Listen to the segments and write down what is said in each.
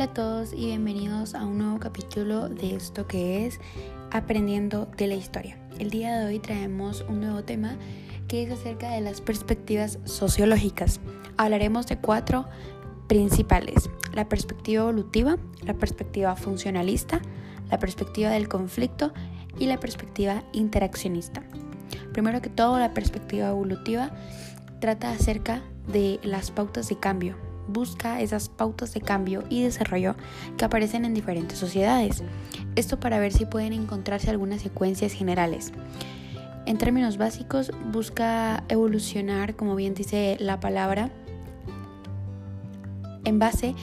Hola a todos y bienvenidos a un nuevo capítulo de esto que es Aprendiendo de la Historia. El día de hoy traemos un nuevo tema que es acerca de las perspectivas sociológicas. Hablaremos de cuatro principales. La perspectiva evolutiva, la perspectiva funcionalista, la perspectiva del conflicto y la perspectiva interaccionista. Primero que todo, la perspectiva evolutiva trata acerca de las pautas de cambio, busca esas pautas de cambio y desarrollo que aparecen en diferentes sociedades. Esto para ver si pueden encontrarse algunas secuencias generales. En términos básicos, busca evolucionar, como bien dice la palabra, en base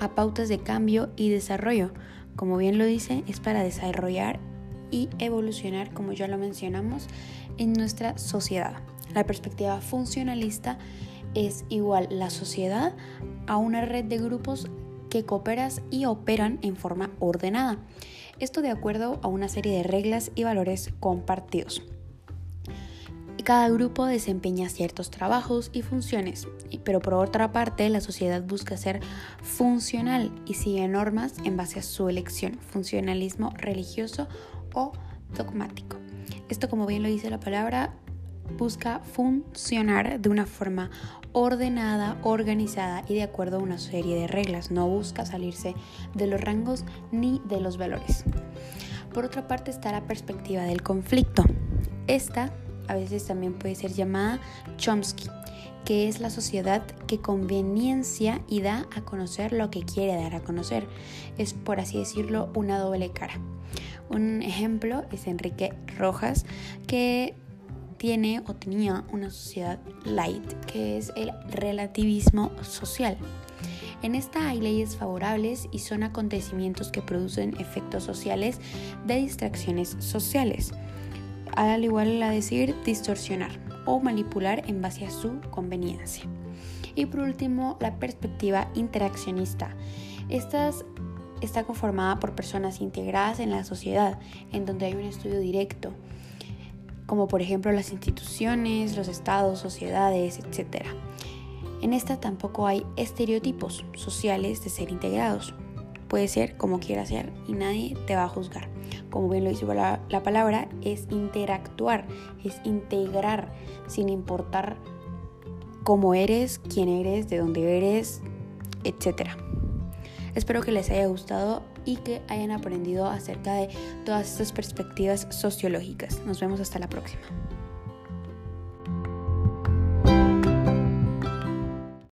a pautas de cambio y desarrollo. Como bien lo dice, es para desarrollar y evolucionar, como ya lo mencionamos, en nuestra sociedad. La perspectiva funcionalista es igual la sociedad a una red de grupos que cooperan y operan en forma ordenada. Esto de acuerdo a una serie de reglas y valores compartidos. Cada grupo desempeña ciertos trabajos y funciones, pero por otra parte la sociedad busca ser funcional y sigue normas en base a su elección, funcionalismo religioso o dogmático. Esto, como bien lo dice la palabra, busca funcionar de una forma ordenada, organizada y de acuerdo a una serie de reglas. No busca salirse de los rangos ni de los valores. Por otra parte está la perspectiva del conflicto. Esta a veces también puede ser llamada Chomsky, que es la sociedad que conveniencia y da a conocer lo que quiere dar a conocer. Es, por así decirlo, una doble cara. Un ejemplo es Enrique Rojas, que tiene o tenía una sociedad light, que es el relativismo social. En esta hay leyes favorables y son acontecimientos que producen efectos sociales de distracciones sociales, al igual a decir distorsionar o manipular en base a su conveniencia. Y por último, la perspectiva interaccionista. Esta está conformada por personas integradas en la sociedad, en donde hay un estudio directo como por ejemplo las instituciones, los estados, sociedades, etc. En esta tampoco hay estereotipos sociales de ser integrados. Puede ser como quiera ser y nadie te va a juzgar. Como bien lo dice la, la palabra, es interactuar, es integrar sin importar cómo eres, quién eres, de dónde eres, etc. Espero que les haya gustado y que hayan aprendido acerca de todas estas perspectivas sociológicas. Nos vemos hasta la próxima.